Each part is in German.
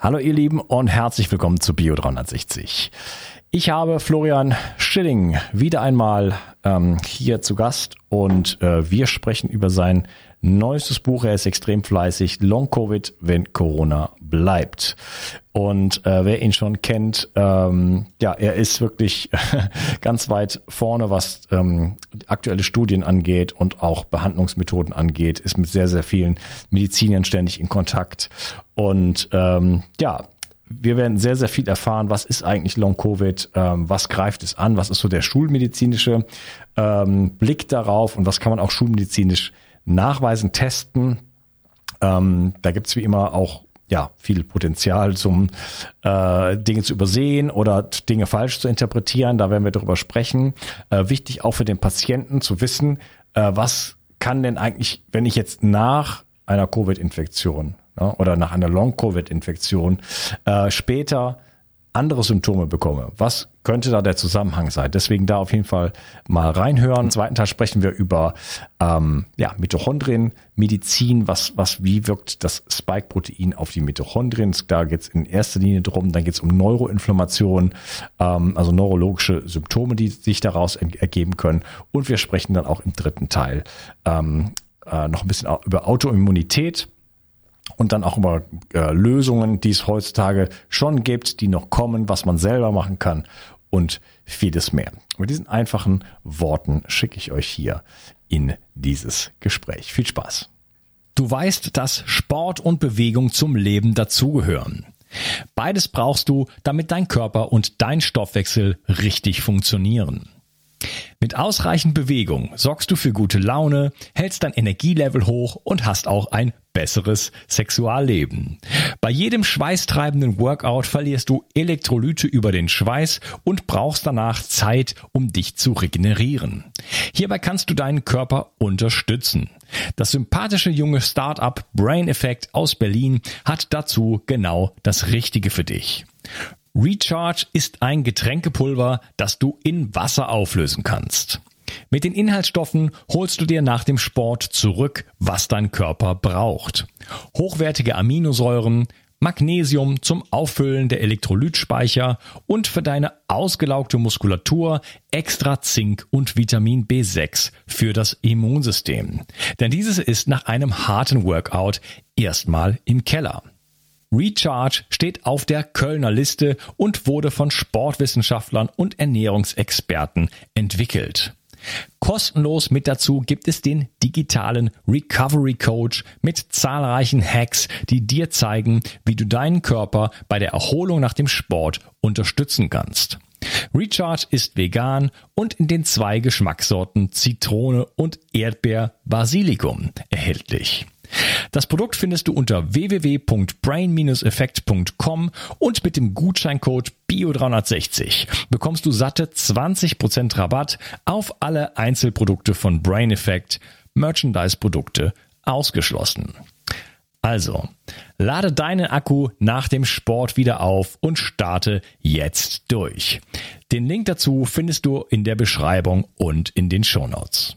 Hallo ihr Lieben und herzlich willkommen zu Bio 360. Ich habe Florian Schilling wieder einmal ähm, hier zu Gast und äh, wir sprechen über sein neuestes Buch. Er ist extrem fleißig. Long Covid, wenn Corona bleibt. Und äh, wer ihn schon kennt, ähm, ja, er ist wirklich ganz weit vorne, was ähm, aktuelle Studien angeht und auch Behandlungsmethoden angeht, ist mit sehr, sehr vielen Medizinern ständig in Kontakt. Und ähm, ja, wir werden sehr, sehr viel erfahren, was ist eigentlich Long-Covid, ähm, was greift es an, was ist so der schulmedizinische ähm, Blick darauf und was kann man auch schulmedizinisch nachweisen, testen. Ähm, da gibt's wie immer auch ja viel Potenzial zum äh, Dinge zu übersehen oder Dinge falsch zu interpretieren. Da werden wir darüber sprechen. Äh, wichtig auch für den Patienten zu wissen, äh, was kann denn eigentlich, wenn ich jetzt nach einer Covid-Infektion ja, oder nach einer Long-Covid-Infektion äh, später andere Symptome bekomme. Was könnte da der Zusammenhang sein? Deswegen da auf jeden Fall mal reinhören. Im zweiten Teil sprechen wir über ähm, ja, Mitochondrien, Medizin, was, was, wie wirkt das Spike-Protein auf die Mitochondrien? Da geht es in erster Linie drum. Dann geht es um Neuroinflammation, ähm, also neurologische Symptome, die sich daraus ergeben können. Und wir sprechen dann auch im dritten Teil ähm, äh, noch ein bisschen über Autoimmunität und dann auch über äh, Lösungen, die es heutzutage schon gibt, die noch kommen, was man selber machen kann und vieles mehr. Mit diesen einfachen Worten schicke ich euch hier in dieses Gespräch. Viel Spaß. Du weißt, dass Sport und Bewegung zum Leben dazugehören. Beides brauchst du, damit dein Körper und dein Stoffwechsel richtig funktionieren. Mit ausreichend Bewegung sorgst du für gute Laune, hältst dein Energielevel hoch und hast auch ein besseres Sexualleben. Bei jedem schweißtreibenden Workout verlierst du Elektrolyte über den Schweiß und brauchst danach Zeit, um dich zu regenerieren. Hierbei kannst du deinen Körper unterstützen. Das sympathische junge Startup Brain Effect aus Berlin hat dazu genau das Richtige für dich. Recharge ist ein Getränkepulver, das du in Wasser auflösen kannst. Mit den Inhaltsstoffen holst du dir nach dem Sport zurück, was dein Körper braucht. Hochwertige Aminosäuren, Magnesium zum Auffüllen der Elektrolytspeicher und für deine ausgelaugte Muskulatur extra Zink und Vitamin B6 für das Immunsystem. Denn dieses ist nach einem harten Workout erstmal im Keller. Recharge steht auf der Kölner Liste und wurde von Sportwissenschaftlern und Ernährungsexperten entwickelt. Kostenlos mit dazu gibt es den digitalen Recovery Coach mit zahlreichen Hacks, die dir zeigen, wie du deinen Körper bei der Erholung nach dem Sport unterstützen kannst. Recharge ist vegan und in den zwei Geschmackssorten Zitrone und Erdbeer Basilikum erhältlich. Das Produkt findest du unter www.brain-effekt.com und mit dem Gutscheincode BIO360 bekommst du satte 20% Rabatt auf alle Einzelprodukte von Brain Effect, Merchandise-Produkte ausgeschlossen. Also, lade deinen Akku nach dem Sport wieder auf und starte jetzt durch. Den Link dazu findest du in der Beschreibung und in den Shownotes.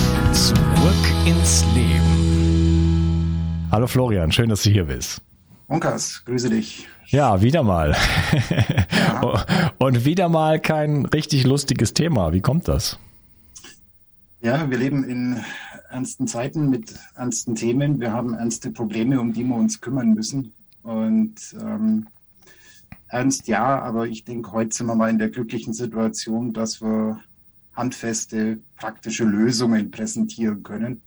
Zurück ins Leben. Hallo Florian, schön, dass du hier bist. Onkas, grüße dich. Ja, wieder mal. Ja. Und wieder mal kein richtig lustiges Thema. Wie kommt das? Ja, wir leben in ernsten Zeiten mit ernsten Themen. Wir haben ernste Probleme, um die wir uns kümmern müssen. Und ähm, ernst ja, aber ich denke, heute sind wir mal in der glücklichen Situation, dass wir handfeste, praktische Lösungen präsentieren können.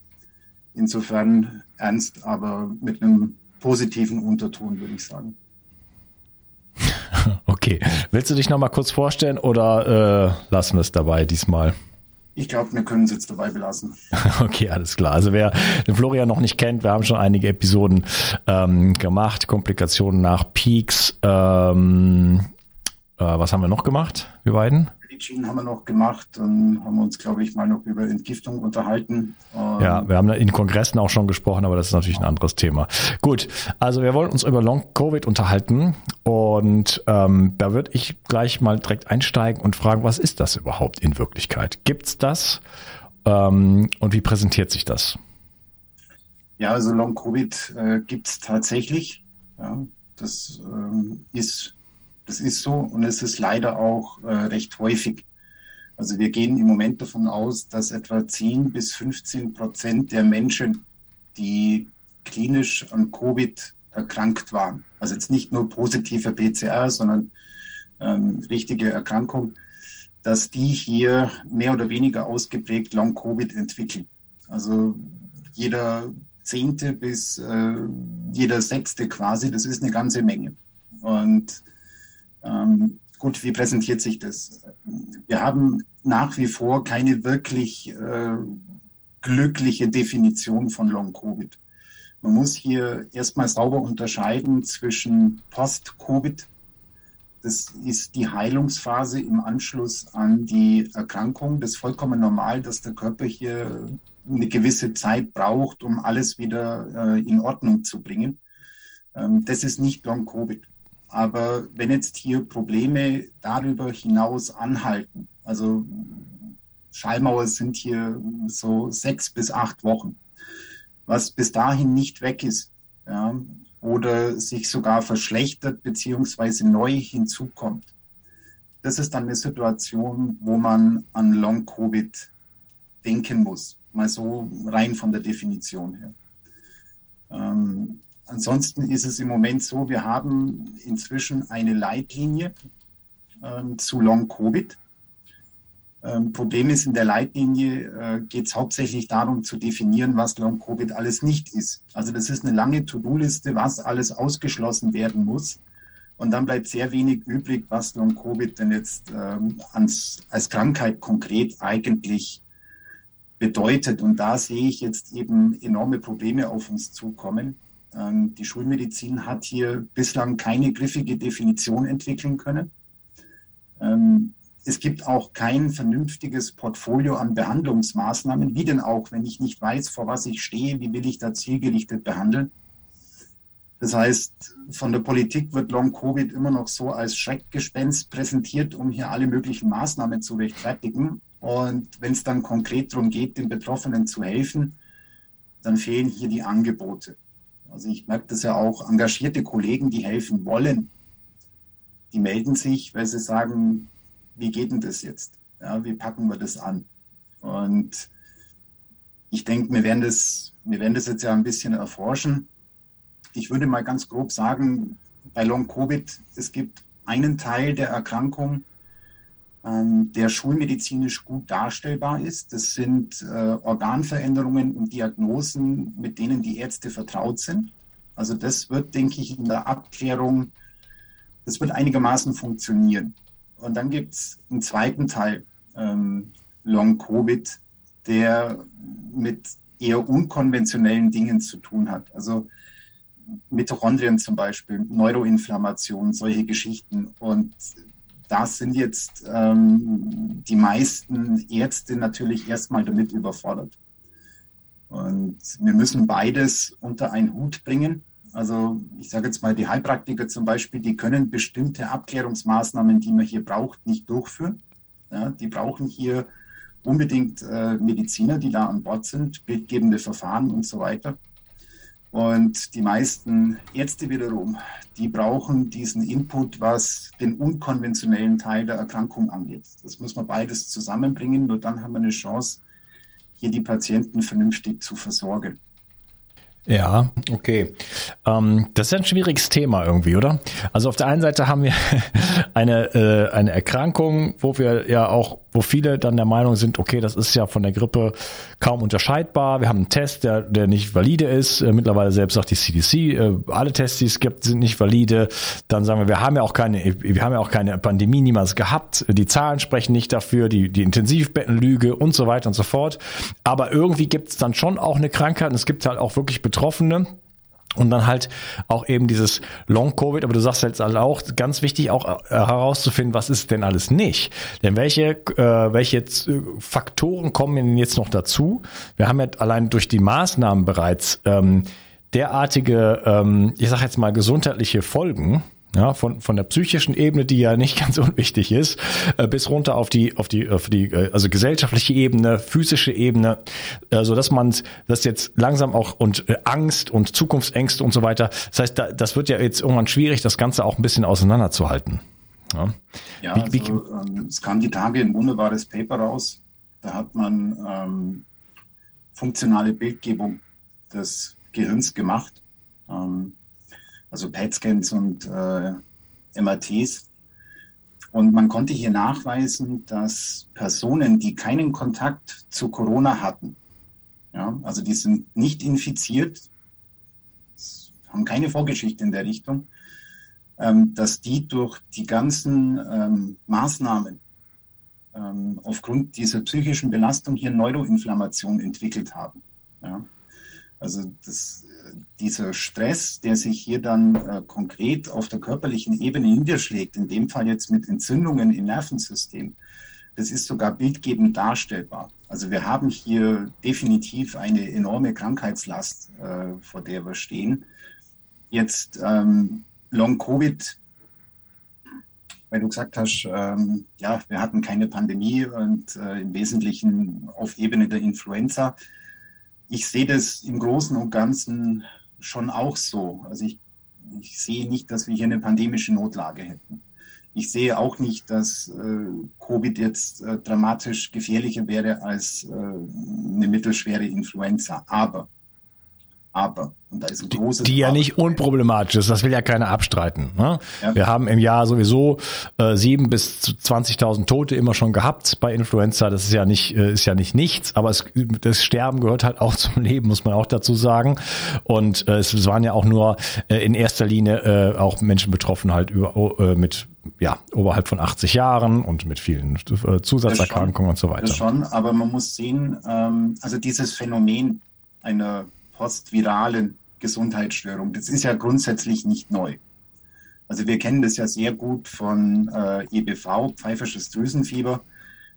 Insofern ernst, aber mit einem positiven Unterton, würde ich sagen. Okay. Willst du dich noch mal kurz vorstellen oder äh, lassen wir es dabei diesmal? Ich glaube, wir können es jetzt dabei belassen. Okay, alles klar. Also wer den Florian noch nicht kennt, wir haben schon einige Episoden ähm, gemacht, Komplikationen nach Peaks. Ähm, äh, was haben wir noch gemacht, wir beiden? Medizin haben wir noch gemacht und haben uns, glaube ich, mal noch über Entgiftung unterhalten. Ja, wir haben in Kongressen auch schon gesprochen, aber das ist natürlich ein anderes Thema. Gut, also wir wollen uns über Long-Covid unterhalten und ähm, da würde ich gleich mal direkt einsteigen und fragen, was ist das überhaupt in Wirklichkeit? Gibt's das ähm, und wie präsentiert sich das? Ja, also Long-Covid äh, gibt es tatsächlich. Ja, das ähm, ist das ist so und es ist leider auch äh, recht häufig. Also wir gehen im Moment davon aus, dass etwa 10 bis 15 Prozent der Menschen, die klinisch an Covid erkrankt waren, also jetzt nicht nur positive PCR, sondern ähm, richtige Erkrankung, dass die hier mehr oder weniger ausgeprägt Long-Covid entwickeln. Also jeder Zehnte bis äh, jeder Sechste quasi, das ist eine ganze Menge. Und ähm, gut, wie präsentiert sich das? Wir haben nach wie vor keine wirklich äh, glückliche Definition von Long-Covid. Man muss hier erstmal sauber unterscheiden zwischen Post-Covid, das ist die Heilungsphase im Anschluss an die Erkrankung. Das ist vollkommen normal, dass der Körper hier eine gewisse Zeit braucht, um alles wieder äh, in Ordnung zu bringen. Ähm, das ist nicht Long-Covid. Aber wenn jetzt hier Probleme darüber hinaus anhalten, also Schallmauer sind hier so sechs bis acht Wochen, was bis dahin nicht weg ist ja, oder sich sogar verschlechtert beziehungsweise neu hinzukommt. Das ist dann eine Situation, wo man an Long-Covid denken muss, mal so rein von der Definition her. Ähm, Ansonsten ist es im Moment so, wir haben inzwischen eine Leitlinie ähm, zu Long-Covid. Ähm, Problem ist, in der Leitlinie äh, geht es hauptsächlich darum zu definieren, was Long-Covid alles nicht ist. Also das ist eine lange To-Do-Liste, was alles ausgeschlossen werden muss. Und dann bleibt sehr wenig übrig, was Long-Covid denn jetzt ähm, als, als Krankheit konkret eigentlich bedeutet. Und da sehe ich jetzt eben enorme Probleme auf uns zukommen. Ähm, die Schulmedizin hat hier bislang keine griffige Definition entwickeln können. Ähm, es gibt auch kein vernünftiges Portfolio an Behandlungsmaßnahmen. Wie denn auch, wenn ich nicht weiß, vor was ich stehe, wie will ich da zielgerichtet behandeln? Das heißt, von der Politik wird Long-Covid immer noch so als Schreckgespenst präsentiert, um hier alle möglichen Maßnahmen zu rechtfertigen. Und wenn es dann konkret darum geht, den Betroffenen zu helfen, dann fehlen hier die Angebote. Also ich merke das ja auch, engagierte Kollegen, die helfen wollen, die melden sich, weil sie sagen, wie geht denn das jetzt? Ja, wie packen wir das an? Und ich denke, wir werden das, wir werden das jetzt ja ein bisschen erforschen. Ich würde mal ganz grob sagen, bei Long Covid, es gibt einen Teil der Erkrankung, der schulmedizinisch gut darstellbar ist. Das sind äh, Organveränderungen und Diagnosen, mit denen die Ärzte vertraut sind. Also das wird, denke ich, in der Abklärung, das wird einigermaßen funktionieren. Und dann gibt es einen zweiten Teil, ähm, Long-Covid, der mit eher unkonventionellen Dingen zu tun hat. Also Mitochondrien zum Beispiel, Neuroinflammation, solche Geschichten. Und das sind jetzt ähm, die meisten Ärzte natürlich erstmal damit überfordert. Und wir müssen beides unter einen Hut bringen. Also ich sage jetzt mal, die Heilpraktiker zum Beispiel, die können bestimmte Abklärungsmaßnahmen, die man hier braucht, nicht durchführen. Ja, die brauchen hier unbedingt äh, Mediziner, die da an Bord sind, bildgebende Verfahren und so weiter. Und die meisten Ärzte wiederum, die brauchen diesen Input, was den unkonventionellen Teil der Erkrankung angeht. Das muss man beides zusammenbringen, nur dann haben wir eine Chance, hier die Patienten vernünftig zu versorgen. Ja, okay. Ähm, das ist ein schwieriges Thema irgendwie, oder? Also auf der einen Seite haben wir eine, äh, eine Erkrankung, wo wir ja auch wo viele dann der Meinung sind, okay, das ist ja von der Grippe kaum unterscheidbar. Wir haben einen Test, der, der nicht valide ist. Äh, mittlerweile selbst sagt die CDC, äh, alle Tests, die es gibt, sind nicht valide. Dann sagen wir, wir haben ja auch keine, wir haben ja auch keine Pandemie niemals gehabt. Die Zahlen sprechen nicht dafür, die, die Intensivbettenlüge und so weiter und so fort. Aber irgendwie gibt es dann schon auch eine Krankheit und es gibt halt auch wirklich Betroffene und dann halt auch eben dieses Long-Covid, aber du sagst jetzt halt auch, ganz wichtig auch äh, herauszufinden, was ist denn alles nicht. Denn welche, äh, welche jetzt, äh, Faktoren kommen denn jetzt noch dazu? Wir haben ja allein durch die Maßnahmen bereits ähm, derartige, ähm, ich sag jetzt mal, gesundheitliche Folgen, ja, von, von der psychischen Ebene, die ja nicht ganz unwichtig ist, äh, bis runter auf die, auf die, auf die, äh, also gesellschaftliche Ebene, physische Ebene, so dass man das jetzt langsam auch und äh, Angst und Zukunftsängste und so weiter. Das heißt, da, das wird ja jetzt irgendwann schwierig, das Ganze auch ein bisschen auseinanderzuhalten. Ja, ja wie, wie, also, ähm, es kam die Tage ein wunderbares Paper raus. Da hat man ähm, funktionale Bildgebung des Gehirns gemacht. Ähm, also PET-Scans und äh, MRTs. Und man konnte hier nachweisen, dass Personen, die keinen Kontakt zu Corona hatten, ja, also die sind nicht infiziert, haben keine Vorgeschichte in der Richtung, ähm, dass die durch die ganzen ähm, Maßnahmen ähm, aufgrund dieser psychischen Belastung hier Neuroinflammation entwickelt haben. Ja. Also das dieser Stress, der sich hier dann äh, konkret auf der körperlichen Ebene niederschlägt, in dem Fall jetzt mit Entzündungen im Nervensystem, das ist sogar bildgebend darstellbar. Also wir haben hier definitiv eine enorme Krankheitslast, äh, vor der wir stehen. Jetzt ähm, Long-Covid, weil du gesagt hast, ähm, ja, wir hatten keine Pandemie und äh, im Wesentlichen auf Ebene der Influenza ich sehe das im Großen und Ganzen schon auch so. Also ich, ich sehe nicht, dass wir hier eine pandemische Notlage hätten. Ich sehe auch nicht, dass äh, Covid jetzt äh, dramatisch gefährlicher wäre als äh, eine mittelschwere Influenza. Aber aber, und da ist ein großes Die, die ja nicht unproblematisch ist, das will ja keiner abstreiten. Ne? Ja. Wir haben im Jahr sowieso äh, sieben bis 20.000 Tote immer schon gehabt bei Influenza. Das ist ja nicht, äh, ist ja nicht nichts, aber es, das Sterben gehört halt auch zum Leben, muss man auch dazu sagen. Und äh, es waren ja auch nur äh, in erster Linie äh, auch Menschen betroffen halt über, äh, mit ja, oberhalb von 80 Jahren und mit vielen äh, Zusatzerkrankungen und so weiter. Das schon, aber man muss sehen, ähm, also dieses Phänomen einer postviralen Gesundheitsstörung. Das ist ja grundsätzlich nicht neu. Also wir kennen das ja sehr gut von äh, EBV, pfeifersches Drüsenfieber.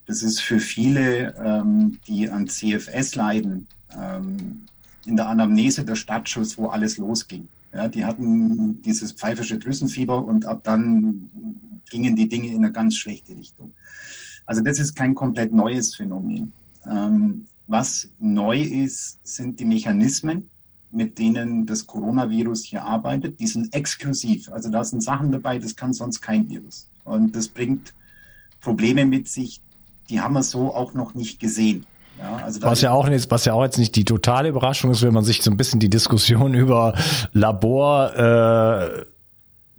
Das ist für viele, ähm, die an CFS leiden, ähm, in der Anamnese der Stadtschuss, wo alles losging. Ja, die hatten dieses pfeifersche Drüsenfieber und ab dann gingen die Dinge in eine ganz schlechte Richtung. Also das ist kein komplett neues Phänomen. Ähm, was neu ist, sind die Mechanismen, mit denen das Coronavirus hier arbeitet. Die sind exklusiv. Also da sind Sachen dabei, das kann sonst kein Virus. Und das bringt Probleme mit sich, die haben wir so auch noch nicht gesehen. Ja, also was ja auch jetzt, was ja auch jetzt nicht die totale Überraschung ist, wenn man sich so ein bisschen die Diskussion über Labor äh,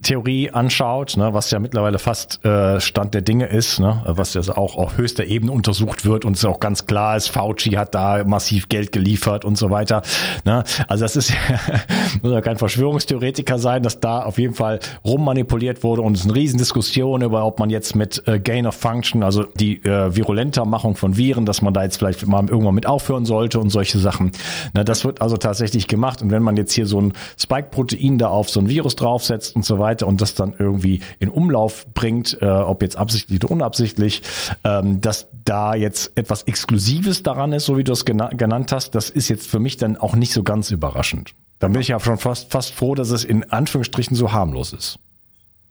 Theorie anschaut, ne, was ja mittlerweile fast äh, Stand der Dinge ist, ne, was ja auch auf höchster Ebene untersucht wird und es auch ganz klar ist, Fauci hat da massiv Geld geliefert und so weiter. Ne. Also das ist muss ja kein Verschwörungstheoretiker sein, dass da auf jeden Fall rummanipuliert wurde und es ist eine Riesendiskussion über, ob man jetzt mit äh, Gain of Function, also die äh, virulenter Machung von Viren, dass man da jetzt vielleicht mal irgendwann mit aufhören sollte und solche Sachen. Ne, das wird also tatsächlich gemacht und wenn man jetzt hier so ein Spike-Protein da auf so ein Virus draufsetzt und so weiter, weiter und das dann irgendwie in Umlauf bringt, äh, ob jetzt absichtlich oder unabsichtlich, ähm, dass da jetzt etwas Exklusives daran ist, so wie du es gena genannt hast, das ist jetzt für mich dann auch nicht so ganz überraschend. Dann bin ich ja schon fast, fast froh, dass es in Anführungsstrichen so harmlos ist.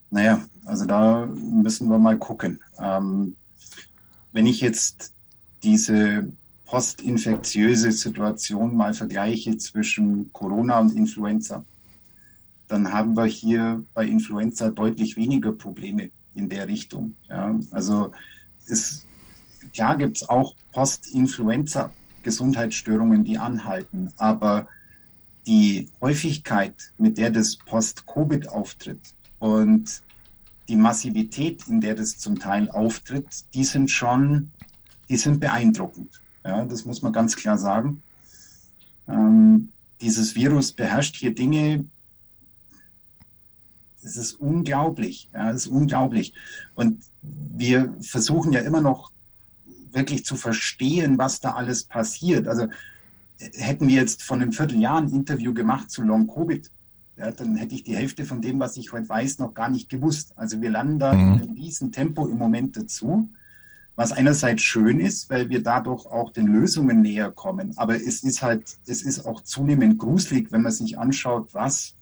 Naja, also da müssen wir mal gucken. Ähm, wenn ich jetzt diese postinfektiöse Situation mal vergleiche zwischen Corona und Influenza, dann haben wir hier bei Influenza deutlich weniger Probleme in der Richtung. Ja. Also es, klar gibt es auch Post-Influenza-Gesundheitsstörungen, die anhalten, aber die Häufigkeit, mit der das Post-Covid auftritt und die Massivität, in der das zum Teil auftritt, die sind schon die sind beeindruckend. Ja, das muss man ganz klar sagen. Ähm, dieses Virus beherrscht hier Dinge, das ist unglaublich. Ja, das ist unglaublich. Und wir versuchen ja immer noch wirklich zu verstehen, was da alles passiert. Also hätten wir jetzt von einem Vierteljahr ein Interview gemacht zu Long Covid, ja, dann hätte ich die Hälfte von dem, was ich heute weiß, noch gar nicht gewusst. Also wir landen da mhm. in diesem Tempo im Moment dazu, was einerseits schön ist, weil wir dadurch auch den Lösungen näher kommen. Aber es ist halt, es ist auch zunehmend gruselig, wenn man sich anschaut, was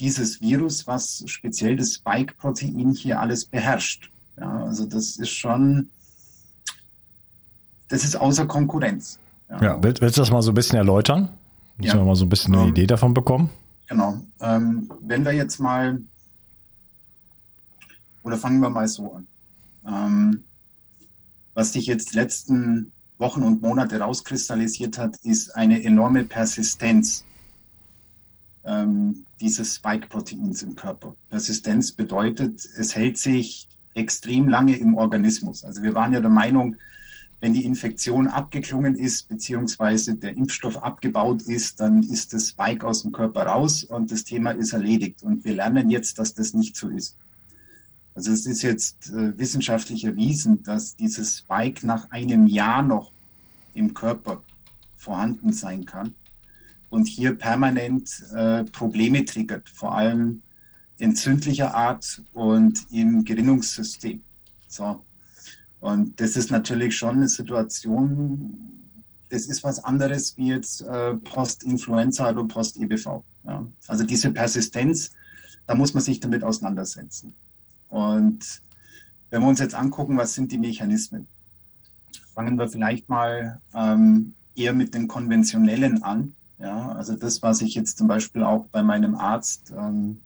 dieses Virus, was speziell das Spike-Protein hier alles beherrscht. Ja, also das ist schon, das ist außer Konkurrenz. Ja, ja willst, willst, du das mal so ein bisschen erläutern? Dass ja. wir mal so ein bisschen eine um, Idee davon bekommen? Genau. Ähm, wenn wir jetzt mal, oder fangen wir mal so an. Ähm, was sich jetzt die letzten Wochen und Monate rauskristallisiert hat, ist eine enorme Persistenz ähm, dieses Spike-Proteins im Körper. Persistenz bedeutet, es hält sich extrem lange im Organismus. Also wir waren ja der Meinung, wenn die Infektion abgeklungen ist, beziehungsweise der Impfstoff abgebaut ist, dann ist das Spike aus dem Körper raus und das Thema ist erledigt. Und wir lernen jetzt, dass das nicht so ist. Also es ist jetzt äh, wissenschaftlich erwiesen, dass dieses Spike nach einem Jahr noch im Körper vorhanden sein kann und hier permanent äh, Probleme triggert, vor allem entzündlicher Art und im Gerinnungssystem. So. Und das ist natürlich schon eine Situation, das ist was anderes wie jetzt äh, Post-Influenza oder Post-EBV. Ja. Also diese Persistenz, da muss man sich damit auseinandersetzen. Und wenn wir uns jetzt angucken, was sind die Mechanismen, fangen wir vielleicht mal ähm, eher mit den konventionellen an. Ja, also das, was ich jetzt zum Beispiel auch bei meinem Arzt ähm,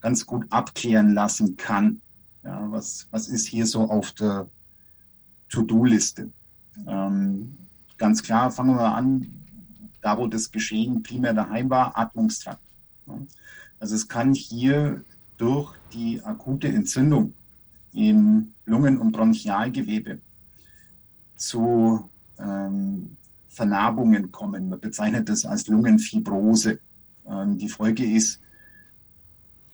ganz gut abklären lassen kann. Ja, was, was ist hier so auf der To-Do-Liste? Ähm, ganz klar, fangen wir an, da wo das Geschehen primär daheim war, Atmungstrakt. Also es kann hier durch die akute Entzündung im Lungen- und Bronchialgewebe zu ähm, Vernarbungen kommen. Man bezeichnet das als Lungenfibrose. Ähm, die Folge ist,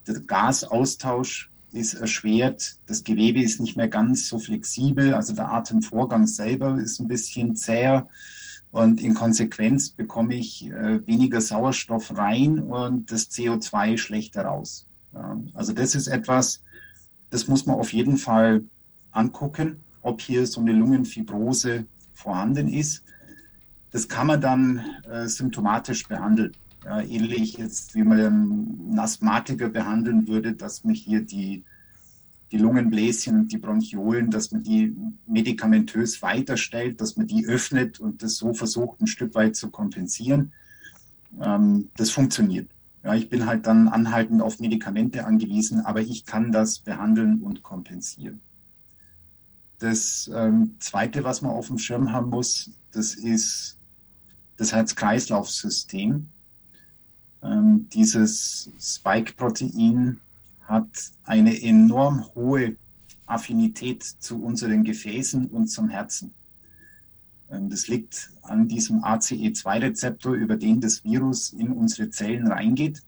der Gasaustausch ist erschwert, das Gewebe ist nicht mehr ganz so flexibel, also der Atemvorgang selber ist ein bisschen zäher und in Konsequenz bekomme ich äh, weniger Sauerstoff rein und das CO2 schlechter raus. Also das ist etwas, das muss man auf jeden Fall angucken, ob hier so eine Lungenfibrose vorhanden ist. Das kann man dann äh, symptomatisch behandeln. Ja, ähnlich jetzt, wie man einen Asthmatiker behandeln würde, dass man hier die, die Lungenbläschen die Bronchiolen, dass man die medikamentös weiterstellt, dass man die öffnet und das so versucht, ein Stück weit zu kompensieren. Ähm, das funktioniert. Ja, ich bin halt dann anhaltend auf Medikamente angewiesen, aber ich kann das behandeln und kompensieren. Das ähm, Zweite, was man auf dem Schirm haben muss, das ist das Herz-Kreislauf-System. Ähm, dieses Spike-Protein hat eine enorm hohe Affinität zu unseren Gefäßen und zum Herzen. Ähm, das liegt an diesem ACE2-Rezeptor, über den das Virus in unsere Zellen reingeht.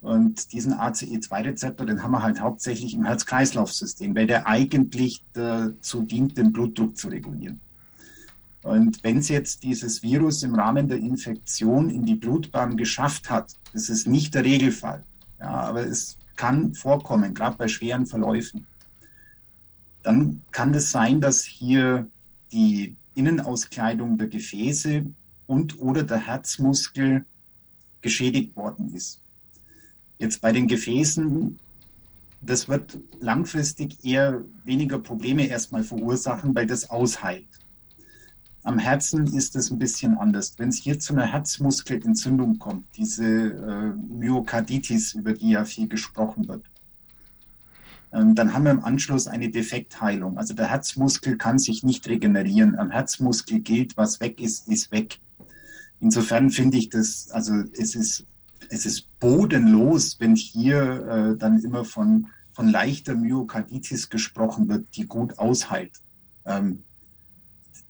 Und diesen ACE2-Rezeptor, den haben wir halt hauptsächlich im Herz-Kreislauf-System, weil der eigentlich dazu dient, den Blutdruck zu regulieren. Und wenn es jetzt dieses Virus im Rahmen der Infektion in die Blutbahn geschafft hat, das ist nicht der Regelfall, ja, aber es kann vorkommen, gerade bei schweren Verläufen, dann kann es sein, dass hier die Innenauskleidung der Gefäße und oder der Herzmuskel geschädigt worden ist. Jetzt bei den Gefäßen, das wird langfristig eher weniger Probleme erstmal verursachen, weil das ausheilt. Am Herzen ist es ein bisschen anders. Wenn es hier zu einer Herzmuskelentzündung kommt, diese äh, Myokarditis, über die ja viel gesprochen wird, ähm, dann haben wir im Anschluss eine Defektheilung. Also der Herzmuskel kann sich nicht regenerieren. Am Herzmuskel gilt, was weg ist, ist weg. Insofern finde ich das, also es ist, es ist bodenlos, wenn hier äh, dann immer von, von leichter Myokarditis gesprochen wird, die gut ausheilt. Ähm,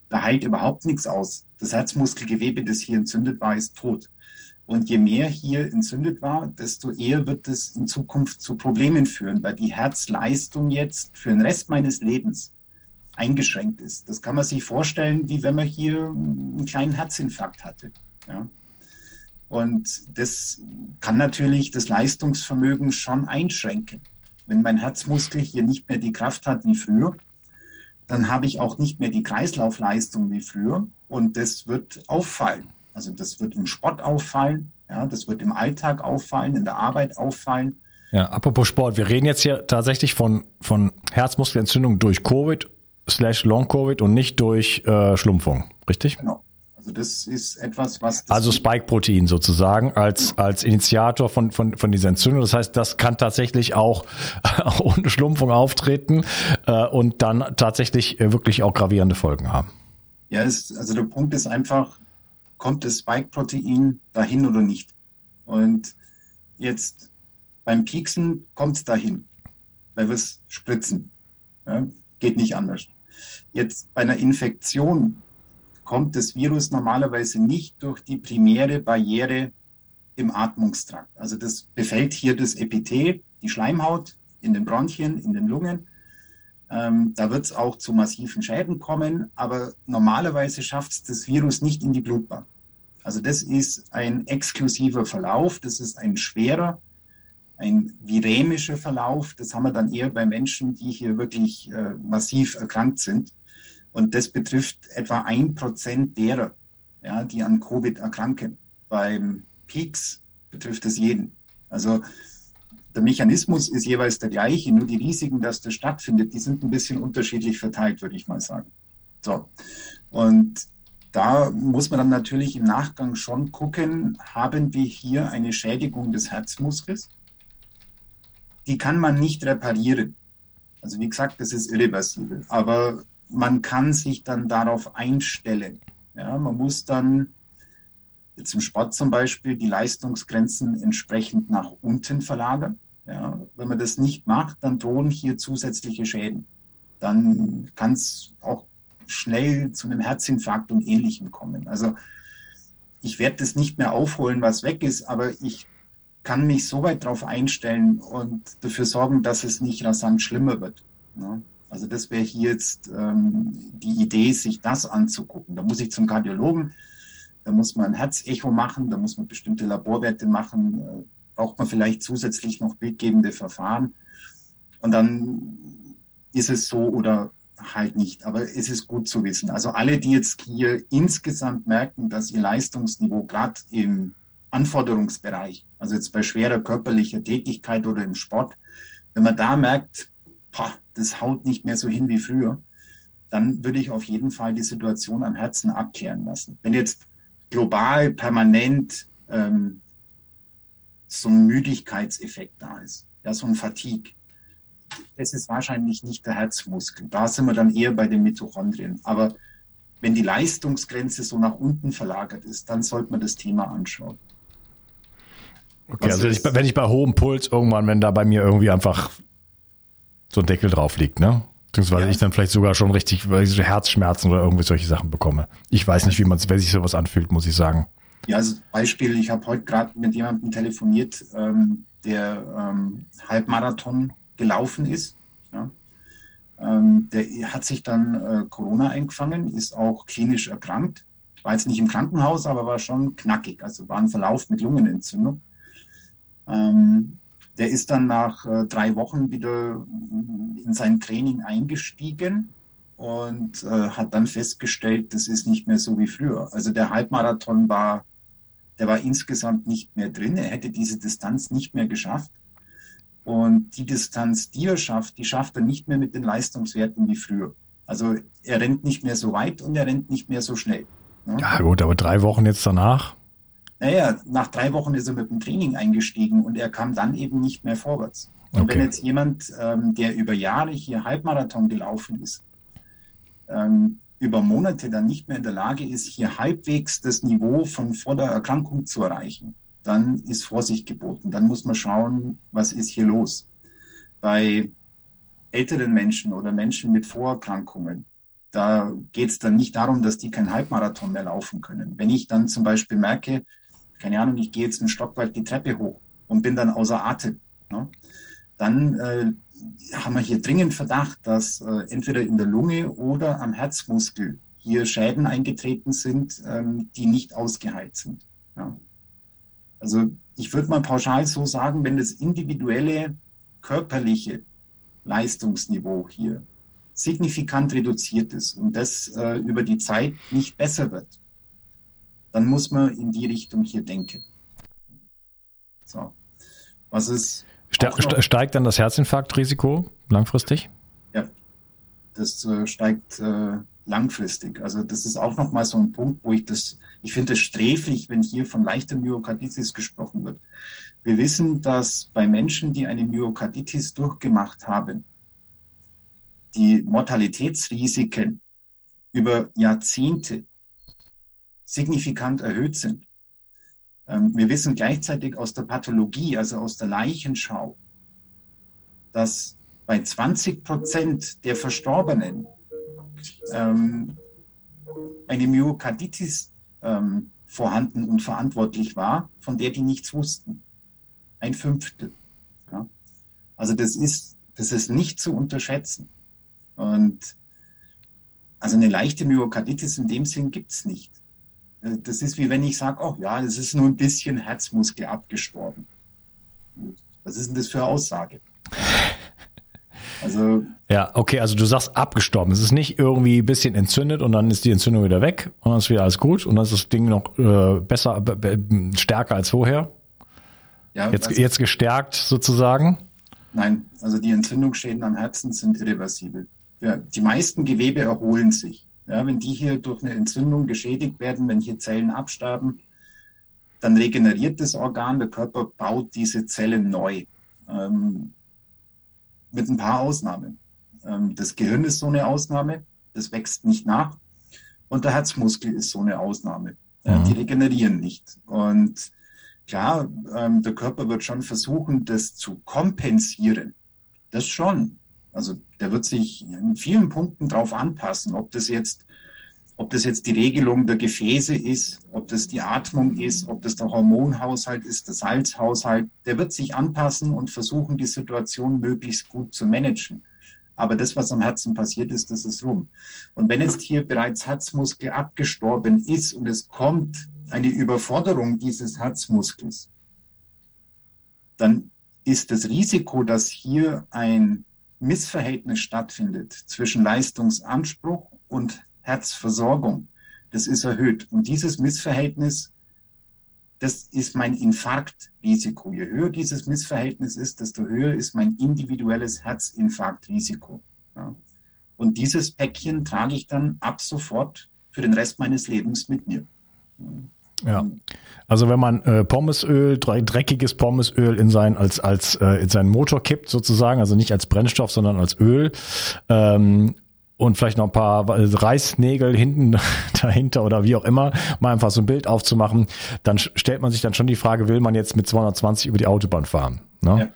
Da heilt überhaupt nichts aus. Das Herzmuskelgewebe, das hier entzündet war, ist tot. Und je mehr hier entzündet war, desto eher wird es in Zukunft zu Problemen führen, weil die Herzleistung jetzt für den Rest meines Lebens eingeschränkt ist. Das kann man sich vorstellen, wie wenn man hier einen kleinen Herzinfarkt hatte. Ja. Und das kann natürlich das Leistungsvermögen schon einschränken. Wenn mein Herzmuskel hier nicht mehr die Kraft hat wie früher, dann habe ich auch nicht mehr die Kreislaufleistung wie früher und das wird auffallen. Also das wird im Sport auffallen, ja, das wird im Alltag auffallen, in der Arbeit auffallen. Ja, apropos Sport, wir reden jetzt hier tatsächlich von, von Herzmuskelentzündung durch Covid slash Long-Covid und nicht durch äh, Schlumpfung, richtig? Genau. Also das ist etwas, was... Also Spike-Protein sozusagen als, als Initiator von, von, von dieser Entzündung. Das heißt, das kann tatsächlich auch, auch ohne Schlumpfung auftreten äh, und dann tatsächlich äh, wirklich auch gravierende Folgen haben. Ja, es, also der Punkt ist einfach, kommt das Spike-Protein dahin oder nicht. Und jetzt beim Pieksen kommt es dahin, weil wir es spritzen. Ja, geht nicht anders. Jetzt bei einer Infektion kommt das Virus normalerweise nicht durch die primäre Barriere im Atmungstrakt. Also das befällt hier das Epithel, die Schleimhaut in den Bronchien, in den Lungen ähm, da wird es auch zu massiven Schäden kommen, aber normalerweise schafft es das Virus nicht in die Blutbahn. Also das ist ein exklusiver Verlauf, das ist ein schwerer, ein viremischer Verlauf. Das haben wir dann eher bei Menschen, die hier wirklich äh, massiv erkrankt sind. Und das betrifft etwa ein Prozent derer, ja, die an Covid erkranken. Beim Peaks betrifft es jeden. Also der Mechanismus ist jeweils der gleiche, nur die Risiken, dass das stattfindet, die sind ein bisschen unterschiedlich verteilt, würde ich mal sagen. So. Und da muss man dann natürlich im Nachgang schon gucken, haben wir hier eine Schädigung des Herzmuskels? Die kann man nicht reparieren. Also wie gesagt, das ist irreversibel. Aber man kann sich dann darauf einstellen. Ja, man muss dann jetzt im Sport zum Beispiel die Leistungsgrenzen entsprechend nach unten verlagern. Ja, wenn man das nicht macht, dann drohen hier zusätzliche Schäden. Dann kann es auch schnell zu einem Herzinfarkt und Ähnlichem kommen. Also ich werde das nicht mehr aufholen, was weg ist, aber ich kann mich so weit darauf einstellen und dafür sorgen, dass es nicht rasant schlimmer wird. Ja, also das wäre hier jetzt ähm, die Idee, sich das anzugucken. Da muss ich zum Kardiologen, da muss man ein Herzecho machen, da muss man bestimmte Laborwerte machen, äh, braucht man vielleicht zusätzlich noch bildgebende Verfahren. Und dann ist es so oder halt nicht. Aber es ist gut zu wissen. Also alle, die jetzt hier insgesamt merken, dass ihr Leistungsniveau gerade im Anforderungsbereich, also jetzt bei schwerer körperlicher Tätigkeit oder im Sport, wenn man da merkt, boah, das haut nicht mehr so hin wie früher, dann würde ich auf jeden Fall die Situation am Herzen abklären lassen. Wenn jetzt global permanent ähm, so ein Müdigkeitseffekt da ist, ja, so ein Fatigue. Das ist wahrscheinlich nicht der Herzmuskel. Da sind wir dann eher bei den Mitochondrien. Aber wenn die Leistungsgrenze so nach unten verlagert ist, dann sollte man das Thema anschauen. Okay, Was also ich, wenn ich bei hohem Puls irgendwann, wenn da bei mir irgendwie einfach so ein Deckel drauf liegt, ne? Beziehungsweise ja. ich dann vielleicht sogar schon richtig Herzschmerzen oder irgendwie solche Sachen bekomme. Ich weiß nicht, wie man wer sich sowas anfühlt, muss ich sagen. Ja, also Beispiel, ich habe heute gerade mit jemandem telefoniert, ähm, der ähm, Halbmarathon gelaufen ist. Ja. Ähm, der hat sich dann äh, Corona eingefangen, ist auch klinisch erkrankt. War jetzt nicht im Krankenhaus, aber war schon knackig. Also war ein Verlauf mit Lungenentzündung. Ähm, der ist dann nach äh, drei Wochen wieder in sein Training eingestiegen und äh, hat dann festgestellt, das ist nicht mehr so wie früher. Also der Halbmarathon war der war insgesamt nicht mehr drin. Er hätte diese Distanz nicht mehr geschafft. Und die Distanz, die er schafft, die schafft er nicht mehr mit den Leistungswerten wie früher. Also er rennt nicht mehr so weit und er rennt nicht mehr so schnell. Ne? Ja gut, aber drei Wochen jetzt danach? Naja, nach drei Wochen ist er mit dem Training eingestiegen und er kam dann eben nicht mehr vorwärts. Und okay. wenn jetzt jemand, ähm, der über Jahre hier Halbmarathon gelaufen ist, ähm, über Monate dann nicht mehr in der Lage ist, hier halbwegs das Niveau von vor der Erkrankung zu erreichen, dann ist Vorsicht geboten. Dann muss man schauen, was ist hier los. Bei älteren Menschen oder Menschen mit Vorerkrankungen, da geht es dann nicht darum, dass die keinen Halbmarathon mehr laufen können. Wenn ich dann zum Beispiel merke, keine Ahnung, ich gehe jetzt einen Stock die Treppe hoch und bin dann außer Atem, ne, dann äh, haben wir hier dringend Verdacht, dass äh, entweder in der Lunge oder am Herzmuskel hier Schäden eingetreten sind, ähm, die nicht ausgeheilt sind. Ja. Also ich würde mal pauschal so sagen, wenn das individuelle körperliche Leistungsniveau hier signifikant reduziert ist und das äh, über die Zeit nicht besser wird, dann muss man in die Richtung hier denken. So. Was ist. Ste steigt dann das Herzinfarktrisiko langfristig? Ja, das äh, steigt äh, langfristig. Also das ist auch nochmal so ein Punkt, wo ich das, ich finde es sträflich, wenn hier von leichter Myokarditis gesprochen wird. Wir wissen, dass bei Menschen, die eine Myokarditis durchgemacht haben, die Mortalitätsrisiken über Jahrzehnte signifikant erhöht sind. Ähm, wir wissen gleichzeitig aus der Pathologie, also aus der Leichenschau, dass bei 20 Prozent der Verstorbenen ähm, eine Myokarditis ähm, vorhanden und verantwortlich war, von der die nichts wussten. Ein Fünftel. Ja. Also das ist, das ist nicht zu unterschätzen. Und also eine leichte Myokarditis in dem Sinn gibt es nicht. Äh, das ist wie wenn ich sage, oh ja, das ist nur ein bisschen Herzmuskel abgestorben. Was ist denn das für eine Aussage? Also ja, okay, also du sagst abgestorben. Es ist nicht irgendwie ein bisschen entzündet und dann ist die Entzündung wieder weg und dann ist wieder alles gut und dann ist das Ding noch äh, besser, stärker als vorher. Ja, jetzt, also, jetzt gestärkt sozusagen. Nein, also die Entzündungsschäden am Herzen sind irreversibel. Ja, die meisten Gewebe erholen sich. Ja, wenn die hier durch eine Entzündung geschädigt werden, wenn hier Zellen absterben, dann regeneriert das Organ, der Körper baut diese Zellen neu. Ähm, mit ein paar Ausnahmen. Ähm, das Gehirn ist so eine Ausnahme, das wächst nicht nach. Und der Herzmuskel ist so eine Ausnahme. Mhm. Die regenerieren nicht. Und klar, ähm, der Körper wird schon versuchen, das zu kompensieren. Das schon. Also der wird sich in vielen Punkten darauf anpassen, ob das jetzt ob das jetzt die Regelung der Gefäße ist, ob das die Atmung ist, ob das der Hormonhaushalt ist, der Salzhaushalt, der wird sich anpassen und versuchen, die Situation möglichst gut zu managen. Aber das, was am Herzen passiert ist, das ist rum. Und wenn jetzt hier bereits Herzmuskel abgestorben ist und es kommt eine Überforderung dieses Herzmuskels, dann ist das Risiko, dass hier ein Missverhältnis stattfindet zwischen Leistungsanspruch und Herzversorgung, das ist erhöht. Und dieses Missverhältnis, das ist mein Infarktrisiko. Je höher dieses Missverhältnis ist, desto höher ist mein individuelles Herzinfarktrisiko. Ja. Und dieses Päckchen trage ich dann ab sofort für den Rest meines Lebens mit mir. Ja, also wenn man äh, Pommesöl, dreckiges Pommesöl in sein als als äh, in seinen Motor kippt sozusagen, also nicht als Brennstoff, sondern als Öl ähm, und vielleicht noch ein paar Reißnägel hinten dahinter oder wie auch immer, mal einfach so ein Bild aufzumachen, dann stellt man sich dann schon die Frage, will man jetzt mit 220 über die Autobahn fahren? Ne? Ja.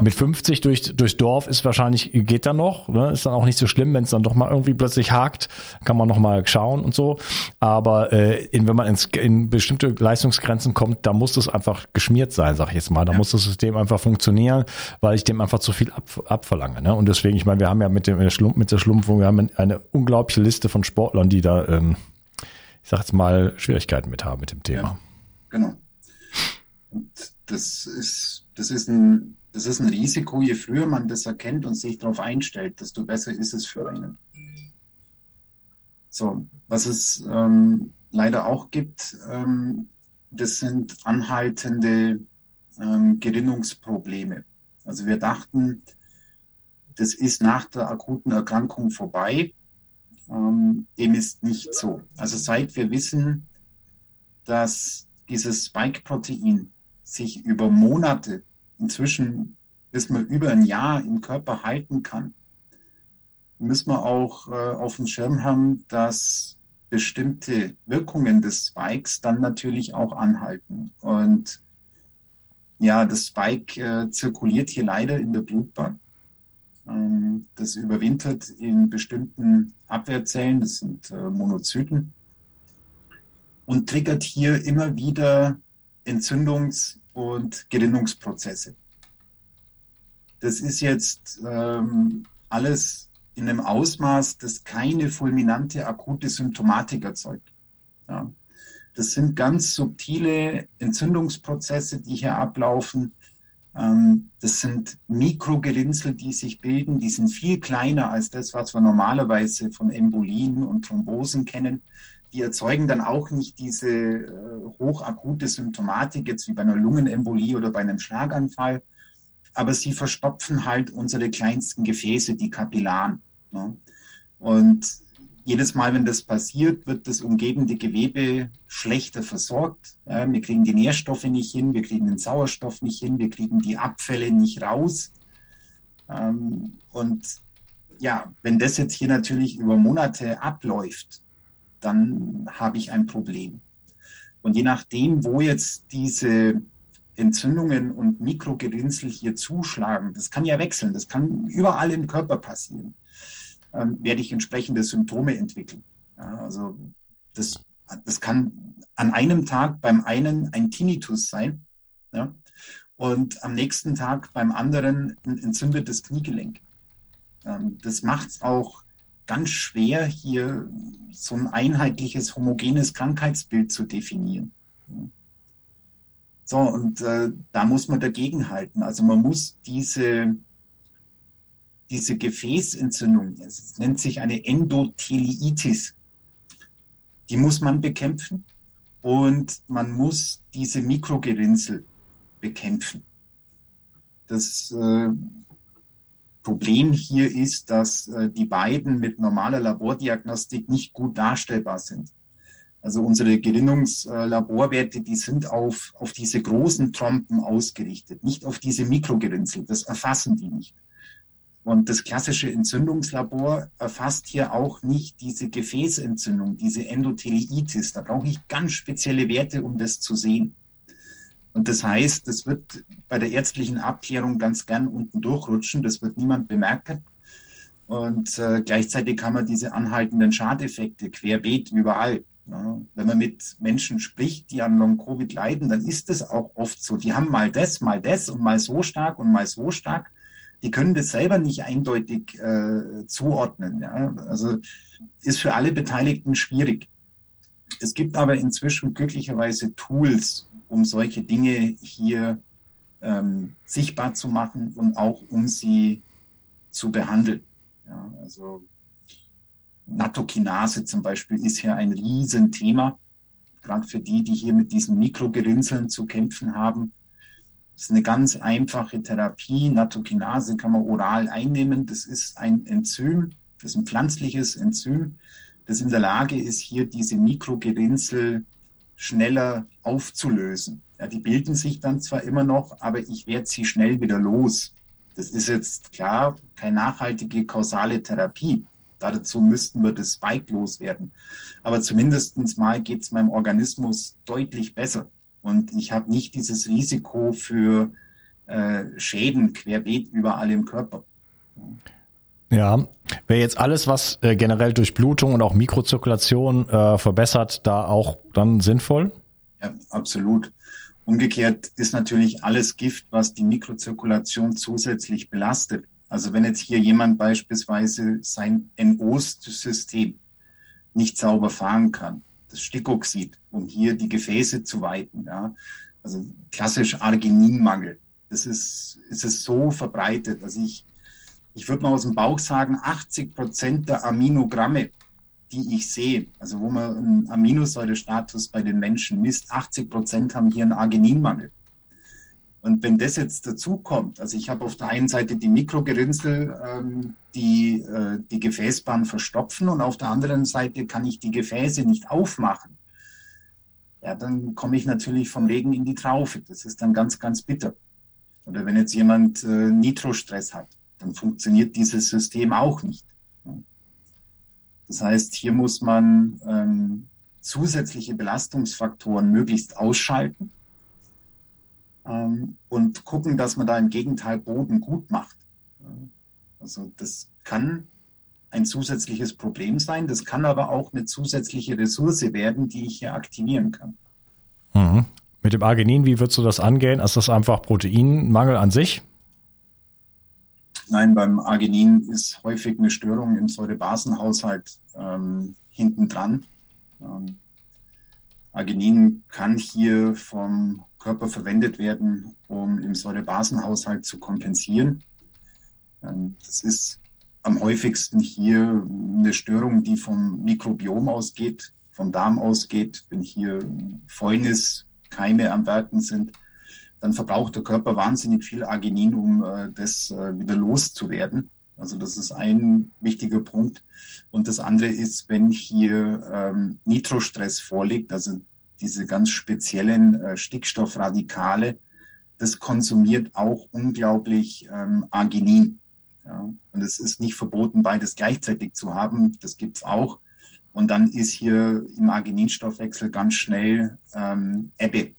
Mit 50 durch, durchs Dorf ist wahrscheinlich, geht dann noch, ne? ist dann auch nicht so schlimm, wenn es dann doch mal irgendwie plötzlich hakt, kann man noch mal schauen und so. Aber äh, in, wenn man ins, in bestimmte Leistungsgrenzen kommt, da muss das einfach geschmiert sein, sag ich jetzt mal. Da ja. muss das System einfach funktionieren, weil ich dem einfach zu viel ab, abverlange. Ne? Und deswegen, ich meine, wir haben ja mit, dem, mit der Schlumpfung, wir haben eine unglaubliche Liste von Sportlern, die da, ähm, ich sag jetzt mal, Schwierigkeiten mit haben mit dem Thema. Ja, genau. Und das ist, das ist ein das ist ein Risiko. Je früher man das erkennt und sich darauf einstellt, desto besser ist es für einen. So, was es ähm, leider auch gibt, ähm, das sind anhaltende ähm, Gerinnungsprobleme. Also wir dachten, das ist nach der akuten Erkrankung vorbei. Ähm, dem ist nicht so. Also seit wir wissen, dass dieses Spike-Protein sich über Monate inzwischen bis man über ein Jahr im Körper halten kann, müssen wir auch äh, auf dem Schirm haben, dass bestimmte Wirkungen des Spikes dann natürlich auch anhalten. Und ja, das Spike äh, zirkuliert hier leider in der Blutbahn. Ähm, das überwintert in bestimmten Abwehrzellen, das sind äh, Monozyten, und triggert hier immer wieder Entzündungs- und Gerinnungsprozesse. Das ist jetzt ähm, alles in einem Ausmaß, das keine fulminante akute Symptomatik erzeugt. Ja. Das sind ganz subtile Entzündungsprozesse, die hier ablaufen. Ähm, das sind Mikrogerinnsel, die sich bilden. Die sind viel kleiner als das, was wir normalerweise von Embolien und Thrombosen kennen. Die erzeugen dann auch nicht diese äh, hochakute Symptomatik, jetzt wie bei einer Lungenembolie oder bei einem Schlaganfall. Aber sie verstopfen halt unsere kleinsten Gefäße, die Kapillaren. Ne? Und jedes Mal, wenn das passiert, wird das umgebende Gewebe schlechter versorgt. Ja, wir kriegen die Nährstoffe nicht hin, wir kriegen den Sauerstoff nicht hin, wir kriegen die Abfälle nicht raus. Ähm, und ja, wenn das jetzt hier natürlich über Monate abläuft, dann habe ich ein Problem. Und je nachdem, wo jetzt diese Entzündungen und Mikrogerinnsel hier zuschlagen, das kann ja wechseln, das kann überall im Körper passieren ähm, werde ich entsprechende Symptome entwickeln. Ja, also das, das kann an einem Tag beim einen ein Tinnitus sein ja, und am nächsten Tag beim anderen ein entzündetes Kniegelenk. Ähm, das macht es auch ganz schwer, hier so ein einheitliches, homogenes Krankheitsbild zu definieren. So, und äh, da muss man dagegenhalten. Also man muss diese diese Gefäßentzündung, es nennt sich eine Endotheliitis, die muss man bekämpfen und man muss diese Mikrogerinnsel bekämpfen. Das äh, Problem hier ist, dass äh, die beiden mit normaler Labordiagnostik nicht gut darstellbar sind. Also unsere Gerinnungslaborwerte, die sind auf, auf diese großen Trompen ausgerichtet, nicht auf diese Mikrogerinnsel. Das erfassen die nicht. Und das klassische Entzündungslabor erfasst hier auch nicht diese Gefäßentzündung, diese Endotheliitis. Da brauche ich ganz spezielle Werte, um das zu sehen. Und das heißt, das wird bei der ärztlichen Abklärung ganz gern unten durchrutschen. Das wird niemand bemerken. Und äh, gleichzeitig haben wir diese anhaltenden Schadeffekte querbeet überall. Ja, wenn man mit Menschen spricht, die an Long-Covid leiden, dann ist es auch oft so. Die haben mal das, mal das und mal so stark und mal so stark die können das selber nicht eindeutig äh, zuordnen. Ja? Also ist für alle Beteiligten schwierig. Es gibt aber inzwischen glücklicherweise Tools, um solche Dinge hier ähm, sichtbar zu machen und auch um sie zu behandeln. Ja, also Natokinase zum Beispiel ist hier ein Riesenthema, gerade für die, die hier mit diesen Mikrogerinnseln zu kämpfen haben. Das ist eine ganz einfache Therapie. Natokinase kann man oral einnehmen. Das ist ein Enzym, das ist ein pflanzliches Enzym, das in der Lage ist, hier diese Mikrogerinnsel schneller aufzulösen. Ja, die bilden sich dann zwar immer noch, aber ich werde sie schnell wieder los. Das ist jetzt klar keine nachhaltige kausale Therapie. Dazu müssten wir das Spike loswerden. Aber zumindest mal geht es meinem Organismus deutlich besser. Und ich habe nicht dieses Risiko für äh, Schäden querbeet überall im Körper. Ja, wäre jetzt alles, was äh, generell durch Blutung und auch Mikrozirkulation äh, verbessert, da auch dann sinnvoll? Ja, absolut. Umgekehrt ist natürlich alles Gift, was die Mikrozirkulation zusätzlich belastet. Also wenn jetzt hier jemand beispielsweise sein NO-System nicht sauber fahren kann, das Stickoxid, um hier die Gefäße zu weiten. Ja. Also klassisch Argininmangel. Das ist, ist es so verbreitet. Also ich, ich würde mal aus dem Bauch sagen, 80 Prozent der Aminogramme, die ich sehe, also wo man einen Aminosäurestatus bei den Menschen misst, 80 Prozent haben hier einen Argininmangel. Und wenn das jetzt dazu kommt, also ich habe auf der einen Seite die Mikrogerinnsel, ähm, die äh, die Gefäßbahn verstopfen und auf der anderen Seite kann ich die Gefäße nicht aufmachen, ja, dann komme ich natürlich vom Regen in die Traufe. Das ist dann ganz, ganz bitter. Oder wenn jetzt jemand äh, Nitrostress hat, dann funktioniert dieses System auch nicht. Das heißt, hier muss man ähm, zusätzliche Belastungsfaktoren möglichst ausschalten ähm, und gucken, dass man da im Gegenteil Boden gut macht. Also das kann ein zusätzliches Problem sein. Das kann aber auch eine zusätzliche Ressource werden, die ich hier aktivieren kann. Mhm. Mit dem Arginin, wie würdest du das angehen? Ist das einfach Proteinmangel an sich? Nein, beim Arginin ist häufig eine Störung im Säurebasenhaushalt ähm, hinten dran. Ähm, Arginin kann hier vom Körper verwendet werden, um im Säurebasenhaushalt zu kompensieren. Ähm, das ist am häufigsten hier eine Störung, die vom Mikrobiom ausgeht, vom Darm ausgeht. Wenn hier Fäulnis, Keime am Werken sind, dann verbraucht der Körper wahnsinnig viel Arginin, um äh, das äh, wieder loszuwerden. Also das ist ein wichtiger Punkt. Und das andere ist, wenn hier ähm, Nitrostress vorliegt, also diese ganz speziellen äh, Stickstoffradikale, das konsumiert auch unglaublich ähm, Arginin. Ja. Und es ist nicht verboten, beides gleichzeitig zu haben. Das gibt's auch. Und dann ist hier im Argininstoffwechsel ganz schnell ähm, Ebbe.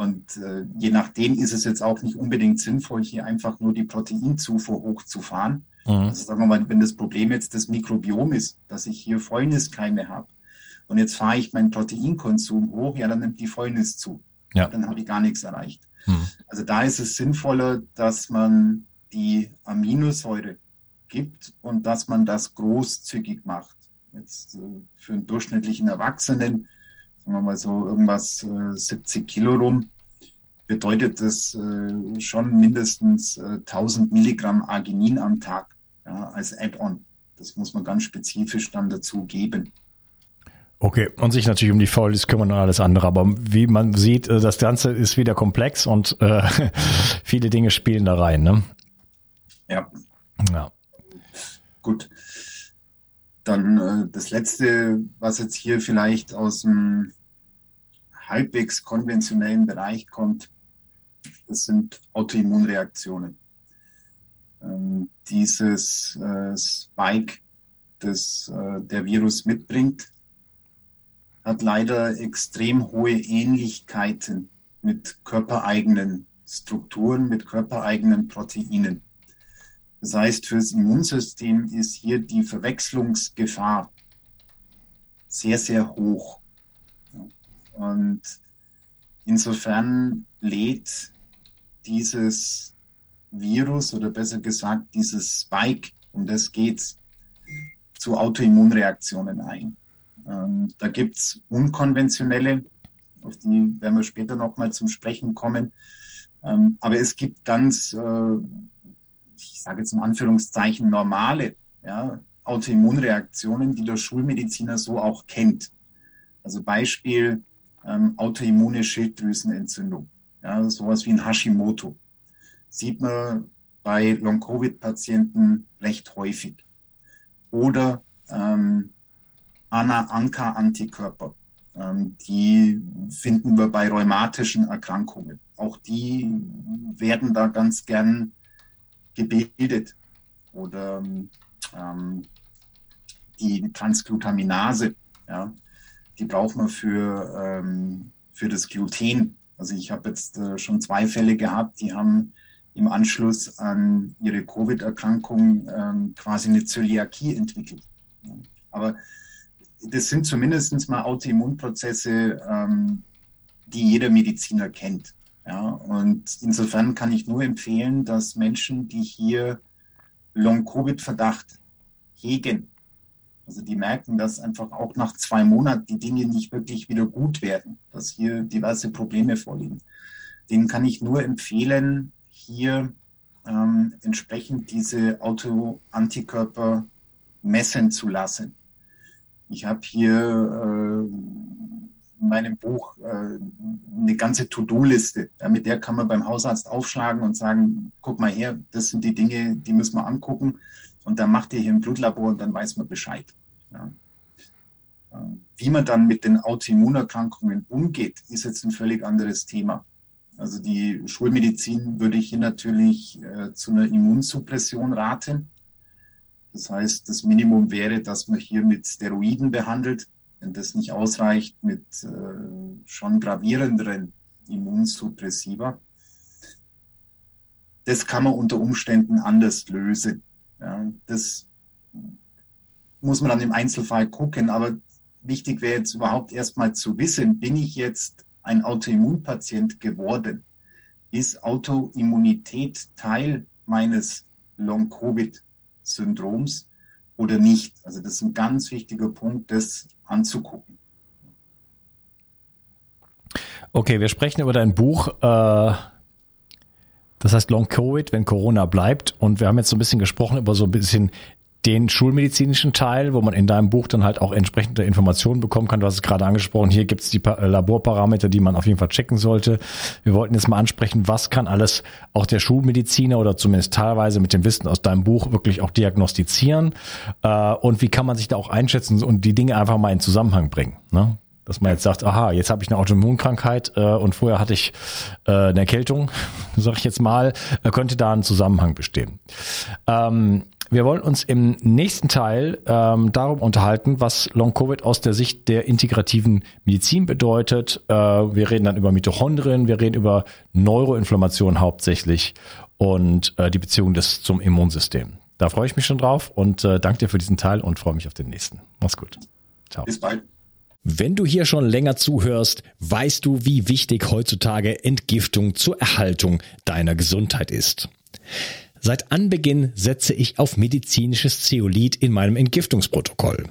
Und äh, je nachdem ist es jetzt auch nicht unbedingt sinnvoll, hier einfach nur die Proteinzufuhr hochzufahren. Mhm. Also sagen wir mal, wenn das Problem jetzt das Mikrobiom ist, dass ich hier Fäulniskeime habe und jetzt fahre ich meinen Proteinkonsum hoch, ja, dann nimmt die Fäulnis zu. Ja. Dann habe ich gar nichts erreicht. Mhm. Also da ist es sinnvoller, dass man die Aminosäure gibt und dass man das großzügig macht. Jetzt äh, für einen durchschnittlichen Erwachsenen sagen wir mal so irgendwas äh, 70 Kilo rum, bedeutet das äh, schon mindestens äh, 1000 Milligramm Arginin am Tag ja, als Add-on. Das muss man ganz spezifisch dann dazu geben. Okay, und sich natürlich um die Fouls kümmern und alles andere. Aber wie man sieht, äh, das Ganze ist wieder komplex und äh, viele Dinge spielen da rein. Ne? Ja. Ja. Gut. Dann äh, das letzte, was jetzt hier vielleicht aus dem halbwegs konventionellen Bereich kommt, das sind Autoimmunreaktionen. Ähm, dieses äh, Spike, das äh, der Virus mitbringt, hat leider extrem hohe Ähnlichkeiten mit körpereigenen Strukturen, mit körpereigenen Proteinen. Das heißt, fürs Immunsystem ist hier die Verwechslungsgefahr sehr, sehr hoch. Und insofern lädt dieses Virus oder besser gesagt dieses Spike, um das geht's, zu Autoimmunreaktionen ein. Ähm, da gibt's unkonventionelle, auf die werden wir später nochmal zum Sprechen kommen. Ähm, aber es gibt ganz äh, ich sage jetzt in Anführungszeichen, normale ja, Autoimmunreaktionen, die der Schulmediziner so auch kennt. Also Beispiel ähm, autoimmune Schilddrüsenentzündung, ja, sowas wie ein Hashimoto. Sieht man bei Long-Covid-Patienten recht häufig. Oder ähm, Ana-Anka-Antikörper. Ähm, die finden wir bei rheumatischen Erkrankungen. Auch die werden da ganz gern gebildet. Oder ähm, die Transglutaminase, ja, die braucht man für, ähm, für das Gluten. Also ich habe jetzt äh, schon zwei Fälle gehabt, die haben im Anschluss an ihre Covid-Erkrankung ähm, quasi eine Zöliakie entwickelt. Aber das sind zumindest mal Autoimmunprozesse, ähm, die jeder Mediziner kennt. Ja, und insofern kann ich nur empfehlen, dass Menschen, die hier Long-Covid-Verdacht hegen, also die merken, dass einfach auch nach zwei Monaten die Dinge nicht wirklich wieder gut werden, dass hier diverse Probleme vorliegen. Denen kann ich nur empfehlen, hier ähm, entsprechend diese Autoantikörper messen zu lassen. Ich habe hier äh, in meinem Buch äh, eine ganze To-Do-Liste. Ja, mit der kann man beim Hausarzt aufschlagen und sagen, guck mal her, das sind die Dinge, die müssen wir angucken. Und dann macht ihr hier ein Blutlabor und dann weiß man Bescheid. Ja. Wie man dann mit den Autoimmunerkrankungen umgeht, ist jetzt ein völlig anderes Thema. Also die Schulmedizin würde ich hier natürlich äh, zu einer Immunsuppression raten. Das heißt, das Minimum wäre, dass man hier mit Steroiden behandelt wenn das nicht ausreicht mit äh, schon gravierenderen Immunsuppressiva. Das kann man unter Umständen anders lösen. Ja, das muss man dann im Einzelfall gucken, aber wichtig wäre jetzt überhaupt erstmal zu wissen, bin ich jetzt ein Autoimmunpatient geworden? Ist Autoimmunität Teil meines Long-Covid-Syndroms oder nicht? Also das ist ein ganz wichtiger Punkt, das anzugucken. Okay, wir sprechen über dein Buch. Äh, das heißt Long Covid, wenn Corona bleibt. Und wir haben jetzt so ein bisschen gesprochen über so ein bisschen den schulmedizinischen Teil, wo man in deinem Buch dann halt auch entsprechende Informationen bekommen kann. Du hast es gerade angesprochen, hier gibt es die äh, Laborparameter, die man auf jeden Fall checken sollte. Wir wollten jetzt mal ansprechen, was kann alles auch der Schulmediziner oder zumindest teilweise mit dem Wissen aus deinem Buch wirklich auch diagnostizieren äh, und wie kann man sich da auch einschätzen und die Dinge einfach mal in Zusammenhang bringen. Ne? Dass man jetzt sagt, aha, jetzt habe ich eine Autoimmunkrankheit äh, und vorher hatte ich äh, eine Erkältung, sage ich jetzt mal, äh, könnte da ein Zusammenhang bestehen. Ähm, wir wollen uns im nächsten Teil ähm, darum unterhalten, was Long-Covid aus der Sicht der integrativen Medizin bedeutet. Äh, wir reden dann über Mitochondrien, wir reden über Neuroinflammation hauptsächlich und äh, die Beziehung des zum Immunsystem. Da freue ich mich schon drauf und äh, danke dir für diesen Teil und freue mich auf den nächsten. Mach's gut. Ciao. Bis bald. Wenn du hier schon länger zuhörst, weißt du, wie wichtig heutzutage Entgiftung zur Erhaltung deiner Gesundheit ist. Seit Anbeginn setze ich auf medizinisches Zeolit in meinem Entgiftungsprotokoll.